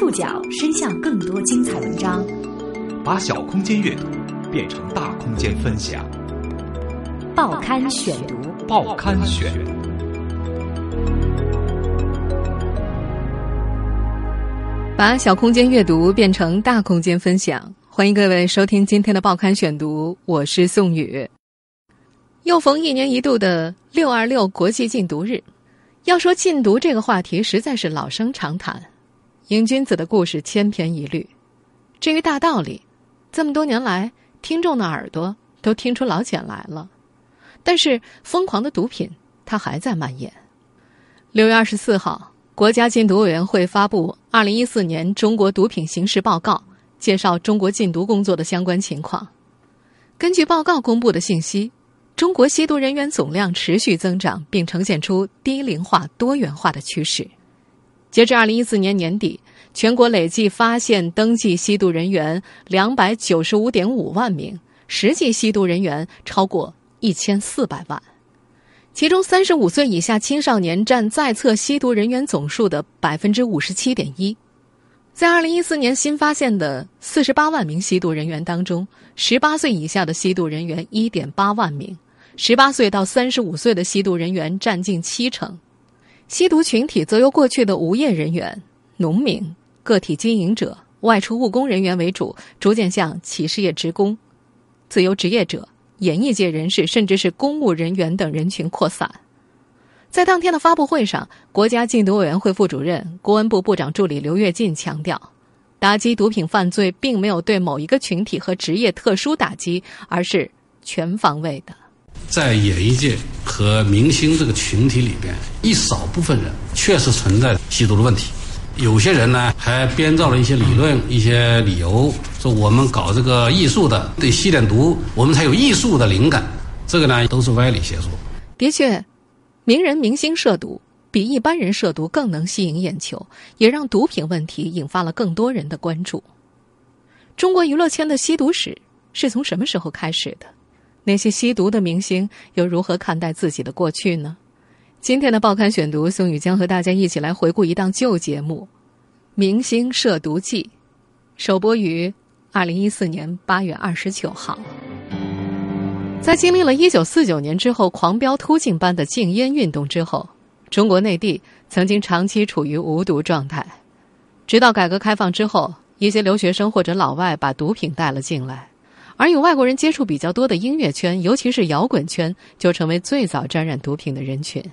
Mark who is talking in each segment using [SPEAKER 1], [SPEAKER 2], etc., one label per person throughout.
[SPEAKER 1] 触角伸向更多精彩文章，
[SPEAKER 2] 把小空间阅读变成大空间分享。
[SPEAKER 1] 报刊选读，
[SPEAKER 2] 报刊选。
[SPEAKER 3] 把小空间阅读变成大空间分享，欢迎各位收听今天的报刊选读，我是宋宇。又逢一年一度的六二六国际禁毒日，要说禁毒这个话题，实在是老生常谈。瘾君子的故事千篇一律，至于大道理，这么多年来，听众的耳朵都听出老茧来了。但是，疯狂的毒品它还在蔓延。六月二十四号，国家禁毒委员会发布《二零一四年中国毒品形势报告》，介绍中国禁毒工作的相关情况。根据报告公布的信息，中国吸毒人员总量持续增长，并呈现出低龄化、多元化的趋势。截至二零一四年年底，全国累计发现登记吸毒人员两百九十五点五万名，实际吸毒人员超过一千四百万。其中，三十五岁以下青少年占在册吸毒人员总数的百分之五十七点一。在二零一四年新发现的四十八万名吸毒人员当中，十八岁以下的吸毒人员一点八万名，十八岁到三十五岁的吸毒人员占近七成。吸毒群体则由过去的无业人员、农民、个体经营者、外出务工人员为主，逐渐向企事业职工、自由职业者、演艺界人士，甚至是公务人员等人群扩散。在当天的发布会上，国家禁毒委员会副主任、公安部部长助理刘跃进强调，打击毒品犯罪并没有对某一个群体和职业特殊打击，而是全方位的。
[SPEAKER 4] 在演艺界和明星这个群体里边，一少部分人确实存在吸毒的问题。有些人呢，还编造了一些理论、一些理由，说我们搞这个艺术的得吸点毒，我们才有艺术的灵感。这个呢，都是歪理邪说。
[SPEAKER 3] 的确，名人明星涉毒比一般人涉毒更能吸引眼球，也让毒品问题引发了更多人的关注。中国娱乐圈的吸毒史是从什么时候开始的？那些吸毒的明星又如何看待自己的过去呢？今天的报刊选读，宋宇将和大家一起来回顾一档旧节目《明星涉毒记》，首播于二零一四年八月二十九号。在经历了一九四九年之后狂飙突进般的禁烟运动之后，中国内地曾经长期处于无毒状态，直到改革开放之后，一些留学生或者老外把毒品带了进来。而与外国人接触比较多的音乐圈，尤其是摇滚圈，就成为最早沾染毒品的人群。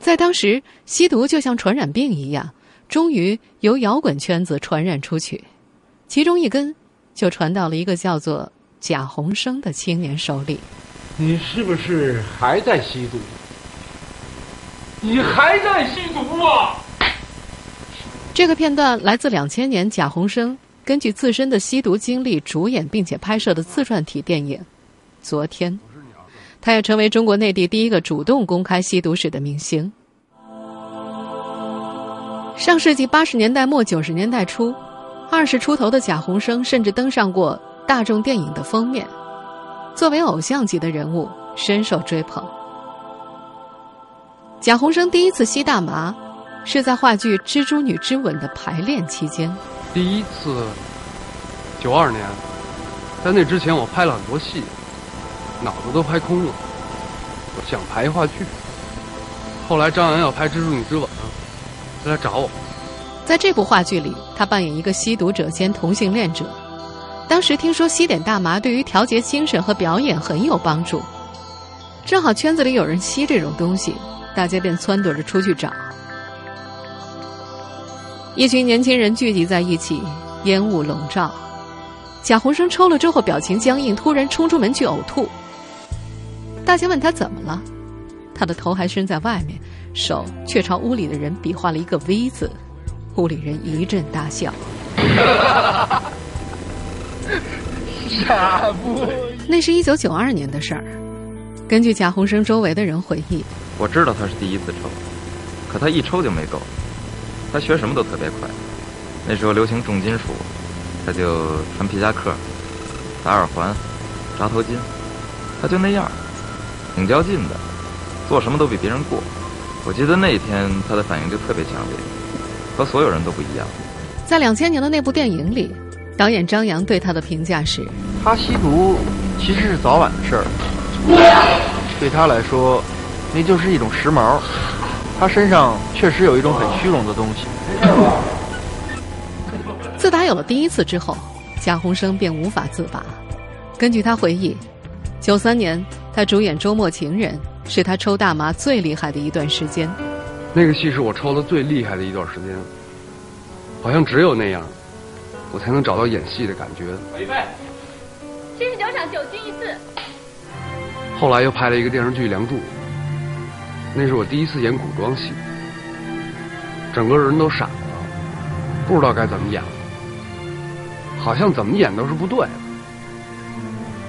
[SPEAKER 3] 在当时，吸毒就像传染病一样，终于由摇滚圈子传染出去，其中一根就传到了一个叫做贾宏声的青年手里。
[SPEAKER 5] 你是不是还在吸毒？你还在吸毒啊！
[SPEAKER 3] 这个片段来自两千年贾宏声。根据自身的吸毒经历主演并且拍摄的自传体电影《昨天》，他也成为中国内地第一个主动公开吸毒史的明星。上世纪八十年代末九十年代初，二十出头的贾宏声甚至登上过大众电影的封面，作为偶像级的人物深受追捧。贾宏声第一次吸大麻，是在话剧《蜘蛛女之吻》的排练期间。
[SPEAKER 6] 第一次，九二年，在那之前我拍了很多戏，脑子都拍空了，我想排话剧。后来张扬要拍《蜘蛛女之吻》，他来找我。
[SPEAKER 3] 在这部话剧里，他扮演一个吸毒者兼同性恋者。当时听说吸点大麻对于调节精神和表演很有帮助，正好圈子里有人吸这种东西，大家便撺掇着出去找。一群年轻人聚集在一起，烟雾笼罩。贾宏生抽了之后，表情僵硬，突然冲出门去呕吐。大家问他怎么了，他的头还伸在外面，手却朝屋里的人比划了一个 V 字。屋里人一阵大笑。
[SPEAKER 5] 傻不？
[SPEAKER 3] 那是一九九二年的事儿。根据贾宏生周围的人回忆，
[SPEAKER 7] 我知道他是第一次抽，可他一抽就没够。他学什么都特别快，那时候流行重金属，他就穿皮夹克、打耳环、扎头巾，他就那样，挺较劲的，做什么都比别人过。我记得那一天他的反应就特别强烈，和所有人都不一样。
[SPEAKER 3] 在两千年的那部电影里，导演张扬对他的评价是：
[SPEAKER 6] 他吸毒其实是早晚的事儿，对他来说，那就是一种时髦。他身上确实有一种很虚荣的东西。
[SPEAKER 3] 自打有了第一次之后，贾宏声便无法自拔。根据他回忆，九三年他主演《周末情人》，是他抽大麻最厉害的一段时间。
[SPEAKER 6] 那个戏是我抽的最厉害的一段时间，好像只有那样，我才能找到演戏的感觉。
[SPEAKER 8] 预备，七十九场九进一次。
[SPEAKER 6] 后来又拍了一个电视剧《梁祝》。那是我第一次演古装戏，整个人都傻了，不知道该怎么演了，好像怎么演都是不对。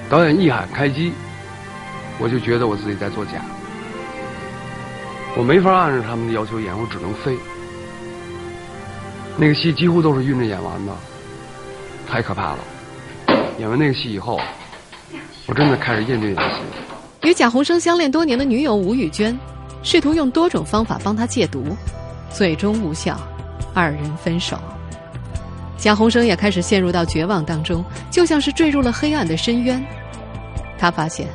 [SPEAKER 6] 导演一喊开机，我就觉得我自己在作假，我没法按照他们的要求演，我只能飞。那个戏几乎都是晕着演完的，太可怕了。演完那个戏以后，我真的开始厌倦演戏。
[SPEAKER 3] 与贾宏声相恋多年的女友吴雨娟。试图用多种方法帮他戒毒，最终无效，二人分手。贾宏声也开始陷入到绝望当中，就像是坠入了黑暗的深渊。他发现，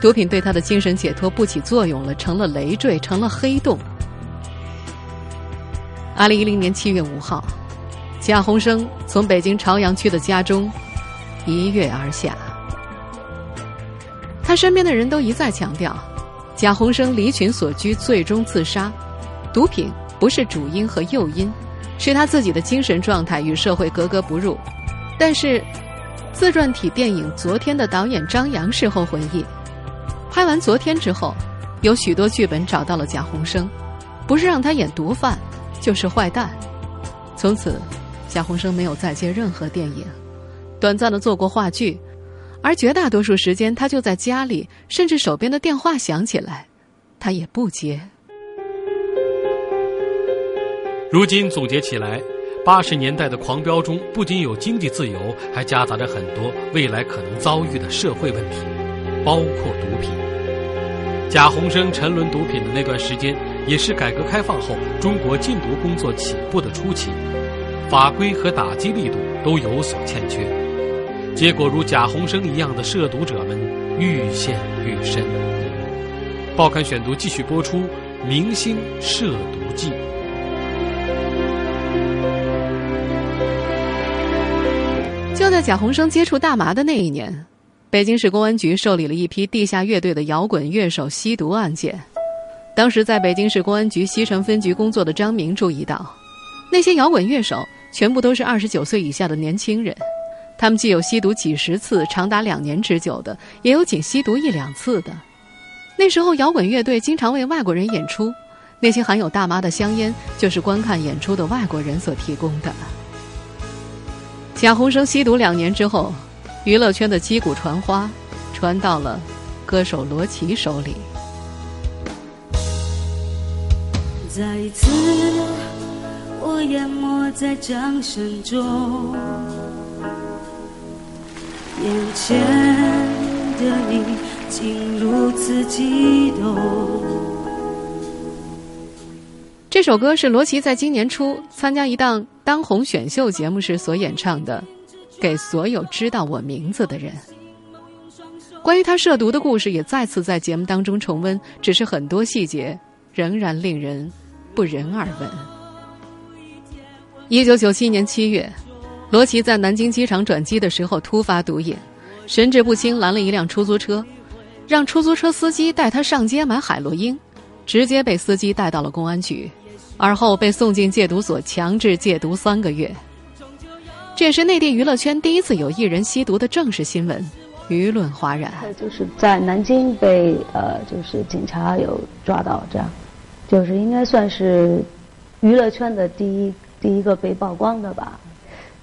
[SPEAKER 3] 毒品对他的精神解脱不起作用了，成了累赘，成了黑洞。二零一零年七月五号，贾宏声从北京朝阳区的家中一跃而下。他身边的人都一再强调。贾宏声离群所居，最终自杀。毒品不是主因和诱因，是他自己的精神状态与社会格格不入。但是，自传体电影《昨天》的导演张扬事后回忆，拍完《昨天》之后，有许多剧本找到了贾宏生，不是让他演毒贩，就是坏蛋。从此，贾宏生没有再接任何电影，短暂的做过话剧。而绝大多数时间，他就在家里，甚至手边的电话响起来，他也不接。
[SPEAKER 9] 如今总结起来，八十年代的狂飙中，不仅有经济自由，还夹杂着很多未来可能遭遇的社会问题，包括毒品。贾宏声沉沦毒品的那段时间，也是改革开放后中国禁毒工作起步的初期，法规和打击力度都有所欠缺。结果如贾宏声一样的涉毒者们愈陷愈深。报刊选读继续播出《明星涉毒记》。
[SPEAKER 3] 就在贾宏声接触大麻的那一年，北京市公安局受理了一批地下乐队的摇滚乐手吸毒案件。当时在北京市公安局西城分局工作的张明注意到，那些摇滚乐手全部都是二十九岁以下的年轻人。他们既有吸毒几十次、长达两年之久的，也有仅吸毒一两次的。那时候，摇滚乐队经常为外国人演出，那些含有大麻的香烟就是观看演出的外国人所提供的。贾宏声吸毒两年之后，娱乐圈的击鼓传花传到了歌手罗琦手里。
[SPEAKER 10] 再一次，我淹没在掌声中。眼前的你竟如此激动。
[SPEAKER 3] 这首歌是罗琦在今年初参加一档当红选秀节目时所演唱的，《给所有知道我名字的人》。关于他涉毒的故事也再次在节目当中重温，只是很多细节仍然令人不忍耳闻。一九九七年七月。罗琦在南京机场转机的时候突发毒瘾，神志不清，拦了一辆出租车，让出租车司机带他上街买海洛因，直接被司机带到了公安局，而后被送进戒毒所强制戒毒三个月。这也是内地娱乐圈第一次有艺人吸毒的正式新闻，舆论哗然。
[SPEAKER 11] 就是在南京被呃，就是警察有抓到，这样，就是应该算是娱乐圈的第一第一个被曝光的吧。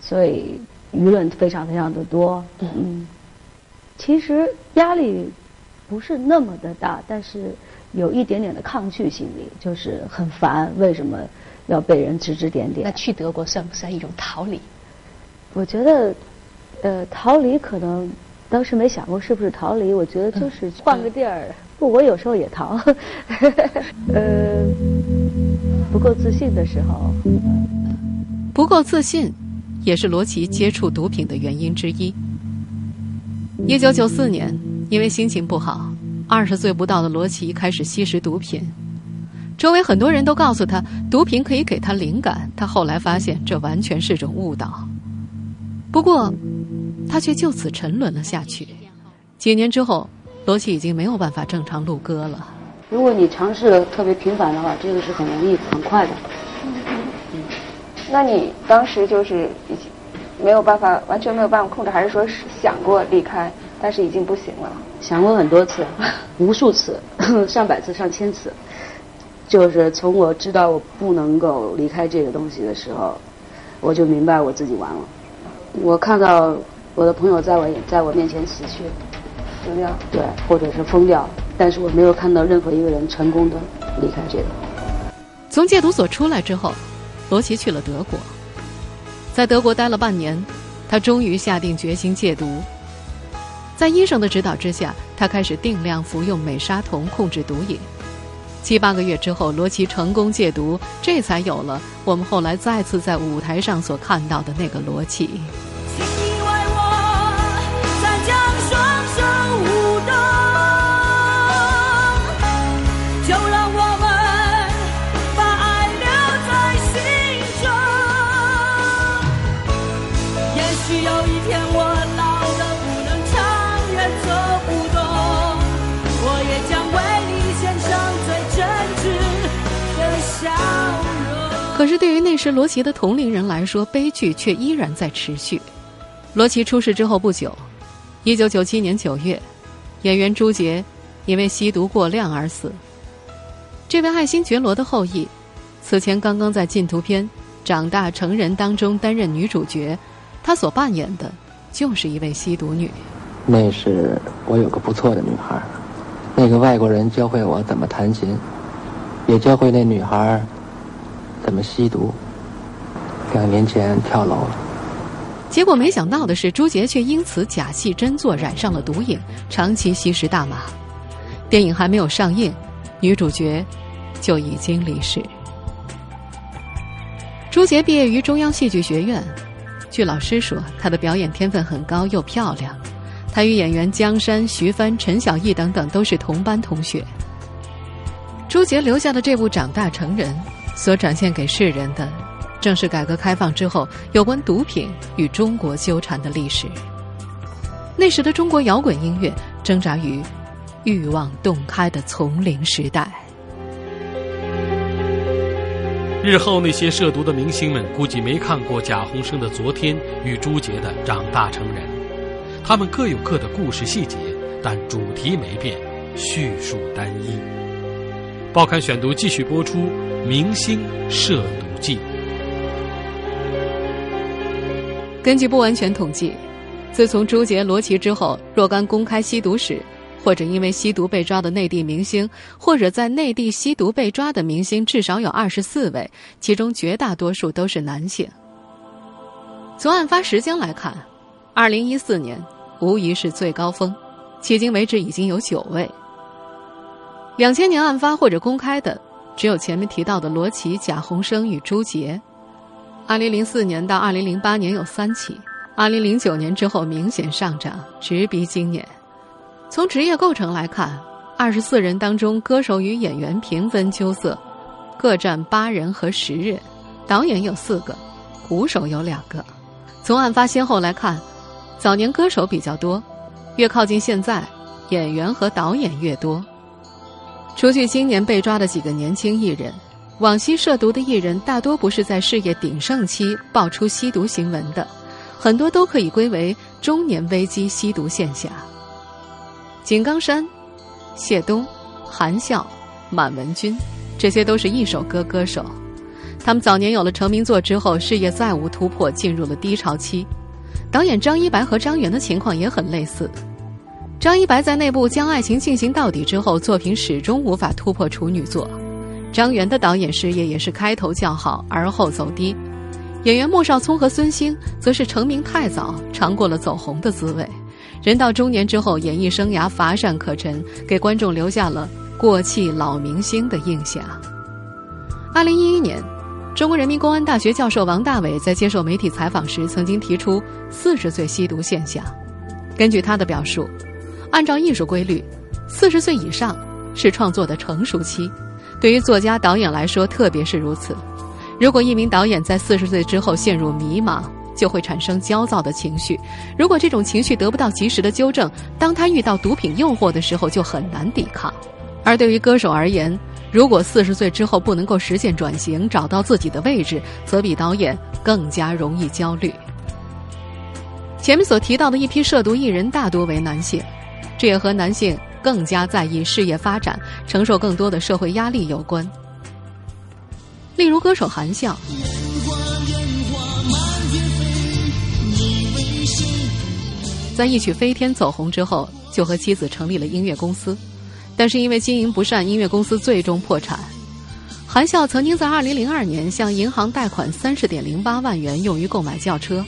[SPEAKER 11] 所以舆论非常非常的多，嗯，其实压力不是那么的大，但是有一点点的抗拒心理，就是很烦，为什么要被人指指点点？
[SPEAKER 1] 那去德国算不算一种逃离？
[SPEAKER 11] 我觉得，呃，逃离可能当时没想过是不是逃离，我觉得就是换个地儿。不，我有时候也逃，呃，不够自信的时候，
[SPEAKER 3] 不够自信。也是罗琦接触毒品的原因之一。一九九四年，因为心情不好，二十岁不到的罗琦开始吸食毒品。周围很多人都告诉他，毒品可以给他灵感。他后来发现，这完全是种误导。不过，他却就此沉沦了下去。几年之后，罗琦已经没有办法正常录歌了。
[SPEAKER 11] 如果你尝试特别频繁的话，这个是很容易、很快的。
[SPEAKER 12] 嗯，那你当时就是已经没有办法，完全没有办法控制，还是说是想过离开，但是已经不行了？
[SPEAKER 11] 想过很多次，无数次，上百次、上千次。就是从我知道我不能够离开这个东西的时候，我就明白我自己完了。我看到我的朋友在我在我面前死去，
[SPEAKER 12] 死掉，
[SPEAKER 11] 对，或者是疯掉，但是我没有看到任何一个人成功的离开这个。
[SPEAKER 3] 从戒毒所出来之后，罗琦去了德国，在德国待了半年，他终于下定决心戒毒。在医生的指导之下，他开始定量服用美沙酮控制毒瘾。七八个月之后，罗琦成功戒毒，这才有了我们后来再次在舞台上所看到的那个罗琦。可是，对于那时罗琦的同龄人来说，悲剧却依然在持续。罗琦出事之后不久，一九九七年九月，演员朱杰因为吸毒过量而死。这位爱新觉罗的后裔，此前刚刚在禁毒片《长大成人》当中担任女主角，她所扮演的就是一位吸毒女。
[SPEAKER 13] 那是我有个不错的女孩，那个外国人教会我怎么弹琴，也教会那女孩。怎么吸毒？两年前跳楼了。
[SPEAKER 3] 结果没想到的是，朱杰却因此假戏真做，染上了毒瘾，长期吸食大麻。电影还没有上映，女主角就已经离世。朱杰毕业于中央戏剧学院，据老师说，他的表演天分很高，又漂亮。他与演员江山、徐帆、陈小艺等等都是同班同学。朱杰留下的这部《长大成人》。所展现给世人的，正是改革开放之后有关毒品与中国纠缠的历史。那时的中国摇滚音乐挣扎于欲望洞开的丛林时代。
[SPEAKER 9] 日后那些涉毒的明星们估计没看过贾宏声的《昨天》与朱杰的《长大成人》，他们各有各的故事细节，但主题没变，叙述单一。报刊选读继续播出。明星涉毒记。
[SPEAKER 3] 根据不完全统计，自从朱杰、罗琦之后，若干公开吸毒史，或者因为吸毒被抓的内地明星，或者在内地吸毒被抓的明星，至少有二十四位，其中绝大多数都是男性。从案发时间来看，二零一四年无疑是最高峰，迄今为止已经有九位。两千年案发或者公开的。只有前面提到的罗琦、贾宏声与朱杰。二零零四年到二零零八年有三起，二零零九年之后明显上涨，直逼今年。从职业构成来看，二十四人当中，歌手与演员平分秋色，各占八人和十人；导演有四个，鼓手有两个。从案发先后来看，早年歌手比较多，越靠近现在，演员和导演越多。除去今年被抓的几个年轻艺人，往昔涉毒的艺人大多不是在事业鼎盛期爆出吸毒新闻的，很多都可以归为中年危机吸毒现象。井冈山、谢东、韩笑、满文军，这些都是一首歌歌手。他们早年有了成名作之后，事业再无突破，进入了低潮期。导演张一白和张元的情况也很类似。张一白在内部将爱情进行到底之后，作品始终无法突破处女作。张元的导演事业也是开头较好，而后走低。演员莫少聪和孙兴则是成名太早，尝过了走红的滋味。人到中年之后，演艺生涯乏善可陈，给观众留下了过气老明星的印象。二零一一年，中国人民公安大学教授王大伟在接受媒体采访时，曾经提出四十岁吸毒现象。根据他的表述，按照艺术规律，四十岁以上是创作的成熟期，对于作家、导演来说，特别是如此。如果一名导演在四十岁之后陷入迷茫，就会产生焦躁的情绪。如果这种情绪得不到及时的纠正，当他遇到毒品诱惑的时候，就很难抵抗。而对于歌手而言，如果四十岁之后不能够实现转型，找到自己的位置，则比导演更加容易焦虑。前面所提到的一批涉毒艺人大多为男性，这也和男性更加在意事业发展、承受更多的社会压力有关。例如，歌手韩笑，在一曲《飞天》走红之后，就和妻子成立了音乐公司。但是因为经营不善，音乐公司最终破产。韩笑曾经在2002年向银行贷款30.08万元用于购买轿车，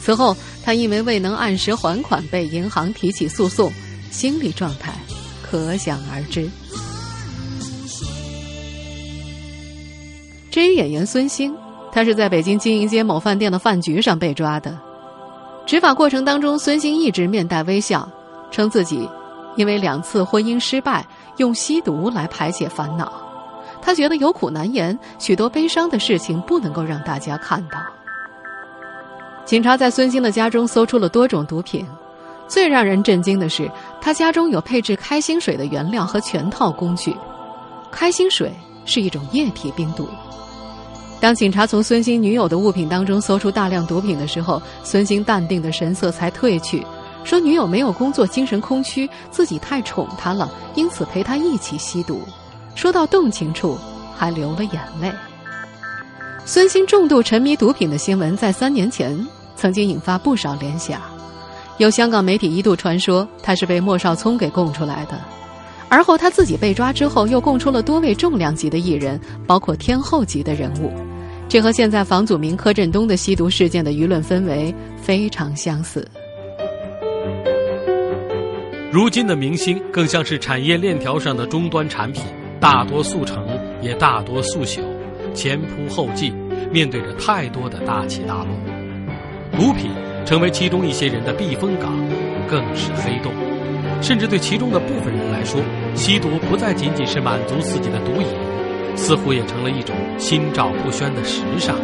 [SPEAKER 3] 此后他因为未能按时还款被银行提起诉讼，心理状态可想而知。至于演员孙兴，他是在北京经营街某饭店的饭局上被抓的。执法过程当中，孙兴一直面带微笑，称自己。因为两次婚姻失败，用吸毒来排解烦恼，他觉得有苦难言，许多悲伤的事情不能够让大家看到。警察在孙兴的家中搜出了多种毒品，最让人震惊的是，他家中有配置开心水的原料和全套工具。开心水是一种液体冰毒。当警察从孙兴女友的物品当中搜出大量毒品的时候，孙兴淡定的神色才褪去。说女友没有工作，精神空虚，自己太宠她了，因此陪她一起吸毒。说到动情处，还流了眼泪。孙兴重度沉迷毒品的新闻，在三年前曾经引发不少联想。有香港媒体一度传说他是被莫少聪给供出来的，而后他自己被抓之后，又供出了多位重量级的艺人，包括天后级的人物。这和现在房祖名、柯震东的吸毒事件的舆论氛围非常相似。
[SPEAKER 9] 如今的明星更像是产业链条上的终端产品，大多速成，也大多速朽，前仆后继，面对着太多的大起大落。毒品成为其中一些人的避风港，更是黑洞。甚至对其中的部分人来说，吸毒不再仅仅是满足自己的毒瘾，似乎也成了一种心照不宣的时尚，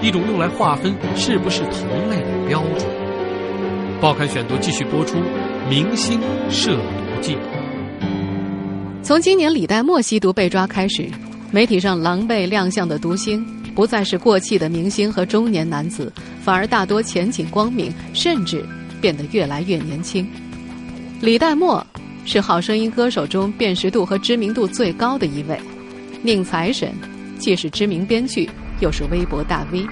[SPEAKER 9] 一种用来划分是不是同类的标准。报刊选读继续播出。明星涉毒记。
[SPEAKER 3] 从今年李代沫吸毒被抓开始，媒体上狼狈亮相的毒星不再是过气的明星和中年男子，反而大多前景光明，甚至变得越来越年轻。李代沫是好声音歌手中辨识度和知名度最高的一位，宁财神既是知名编剧，又是微博大 V，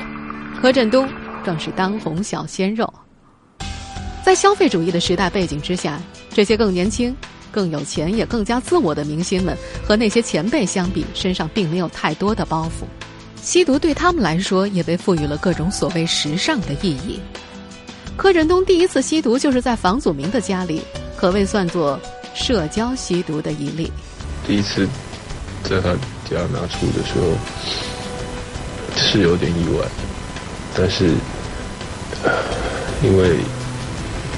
[SPEAKER 3] 柯震东更是当红小鲜肉。在消费主义的时代背景之下，这些更年轻、更有钱也更加自我的明星们，和那些前辈相比，身上并没有太多的包袱。吸毒对他们来说，也被赋予了各种所谓时尚的意义。柯震东第一次吸毒就是在房祖名的家里，可谓算作社交吸毒的一例。
[SPEAKER 14] 第一次在他家拿出的时候，是有点意外，但是因为。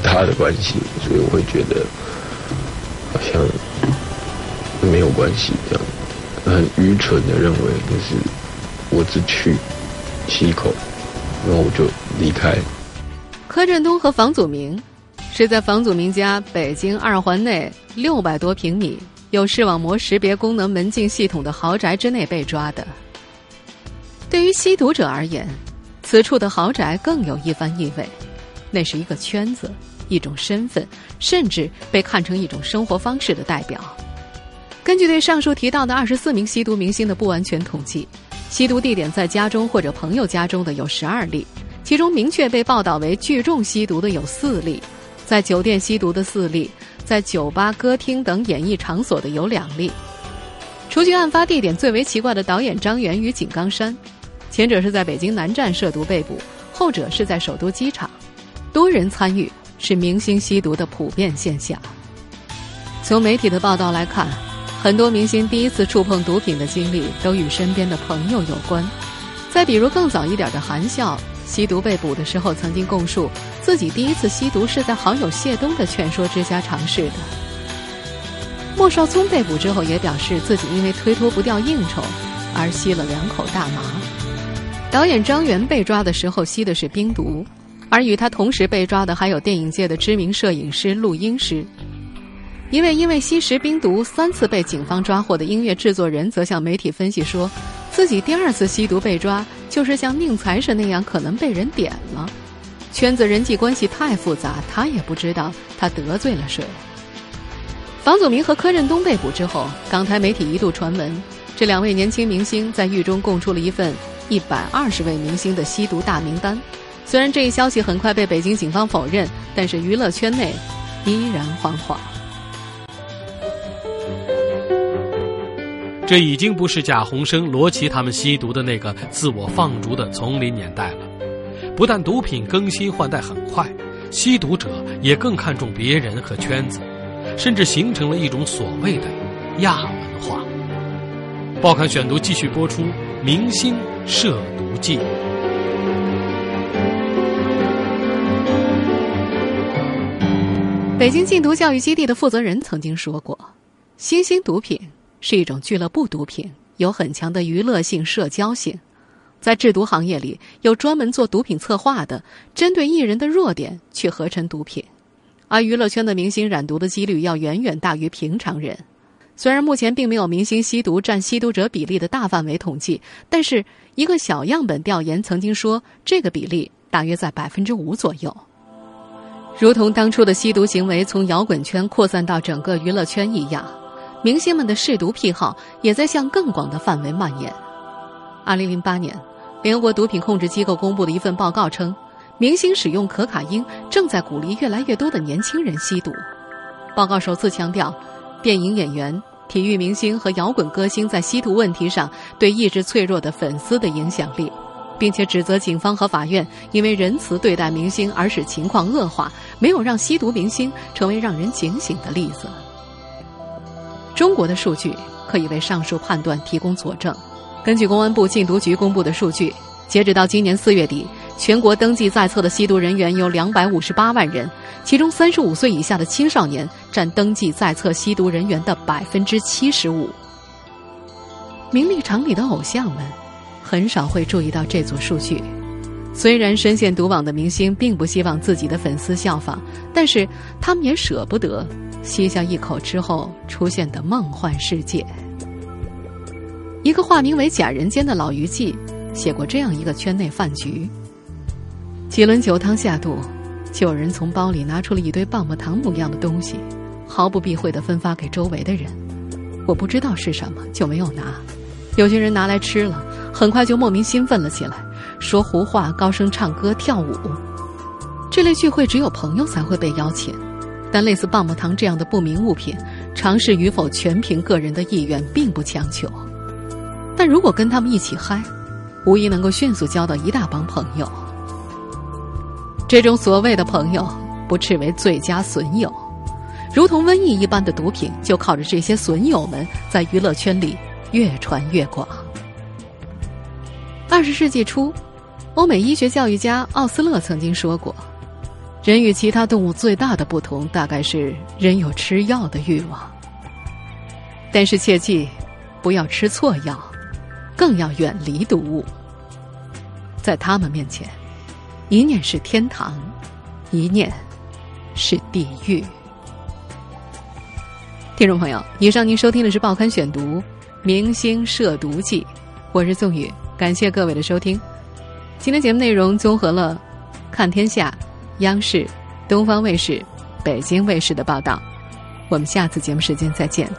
[SPEAKER 14] 他的关系，所以我会觉得好像没有关系，这样很愚蠢的认为就是我只去吸一口，然后我就离开。
[SPEAKER 3] 柯震东和房祖名是在房祖名家北京二环内六百多平米、有视网膜识别功能门禁系统的豪宅之内被抓的。对于吸毒者而言，此处的豪宅更有一番意味，那是一个圈子。一种身份，甚至被看成一种生活方式的代表。根据对上述提到的二十四名吸毒明星的不完全统计，吸毒地点在家中或者朋友家中的有十二例，其中明确被报道为聚众吸毒的有四例，在酒店吸毒的四例，在酒吧、歌厅等演艺场所的有两例。除去案发地点最为奇怪的导演张元与井冈山，前者是在北京南站涉毒被捕，后者是在首都机场，多人参与。是明星吸毒的普遍现象。从媒体的报道来看，很多明星第一次触碰毒品的经历都与身边的朋友有关。再比如更早一点的韩笑，吸毒被捕的时候，曾经供述自己第一次吸毒是在好友谢东的劝说之下尝试的。莫少聪被捕之后，也表示自己因为推脱不掉应酬而吸了两口大麻。导演张元被抓的时候吸的是冰毒，而与他同时被抓的还有电影界的知名摄影师、录音师。一位因为吸食冰毒三次被警方抓获的音乐制作人，则向媒体分析说，自己第二次吸毒被抓，就是像宁财神那样可能被人点了。圈子人际关系太复杂，他也不知道他得罪了谁。房祖名和柯震东被捕之后，港台媒体一度传闻，这两位年轻明星在狱中供出了一份一百二十位明星的吸毒大名单。虽然这一消息很快被北京警方否认，但是娱乐圈内依然惶惶。
[SPEAKER 9] 这已经不是贾宏声、罗琦他们吸毒的那个自我放逐的丛林年代了。不但毒品更新换代很快，吸毒者也更看重别人和圈子，甚至形成了一种所谓的亚文化。报刊选读继续播出《明星涉毒记》。
[SPEAKER 3] 北京禁毒教育基地的负责人曾经说过：“新兴毒品。”是一种俱乐部毒品，有很强的娱乐性、社交性。在制毒行业里，有专门做毒品策划的，针对艺人的弱点去合成毒品。而娱乐圈的明星染毒的几率要远远大于平常人。虽然目前并没有明星吸毒占吸毒者比例的大范围统计，但是一个小样本调研曾经说，这个比例大约在百分之五左右。如同当初的吸毒行为从摇滚圈扩散到整个娱乐圈一样。明星们的嗜毒癖好也在向更广的范围蔓延。二零零八年，联合国毒品控制机构公布的一份报告称，明星使用可卡因正在鼓励越来越多的年轻人吸毒。报告首次强调，电影演员、体育明星和摇滚歌星在吸毒问题上对意志脆弱的粉丝的影响力，并且指责警方和法院因为仁慈对待明星而使情况恶化，没有让吸毒明星成为让人警醒的例子。中国的数据可以为上述判断提供佐证。根据公安部禁毒局公布的数据，截止到今年四月底，全国登记在册的吸毒人员有两百五十八万人，其中三十五岁以下的青少年占登记在册吸毒人员的百分之七十五。名利场里的偶像们很少会注意到这组数据。虽然深陷毒网的明星并不希望自己的粉丝效仿，但是他们也舍不得。吸下一口之后出现的梦幻世界。一个化名为假人间的老娱记写过这样一个圈内饭局：几轮酒汤下肚，就有人从包里拿出了一堆棒棒糖模样的东西，毫不避讳的分发给周围的人。我不知道是什么，就没有拿。有些人拿来吃了，很快就莫名兴奋了起来，说胡话、高声唱歌、跳舞。这类聚会只有朋友才会被邀请。但类似棒棒糖这样的不明物品，尝试与否全凭个人的意愿，并不强求。但如果跟他们一起嗨，无疑能够迅速交到一大帮朋友。这种所谓的朋友，不斥为最佳损友，如同瘟疫一般的毒品，就靠着这些损友们在娱乐圈里越传越广。二十世纪初，欧美医学教育家奥斯勒曾经说过。人与其他动物最大的不同，大概是人有吃药的欲望。但是切记，不要吃错药，更要远离毒物。在他们面前，一念是天堂，一念是地狱。听众朋友，以上您收听的是《报刊选读》《明星涉毒记》，我是宋宇，感谢各位的收听。今天节目内容综合了《看天下》。央视、东方卫视、北京卫视的报道，我们下次节目时间再见。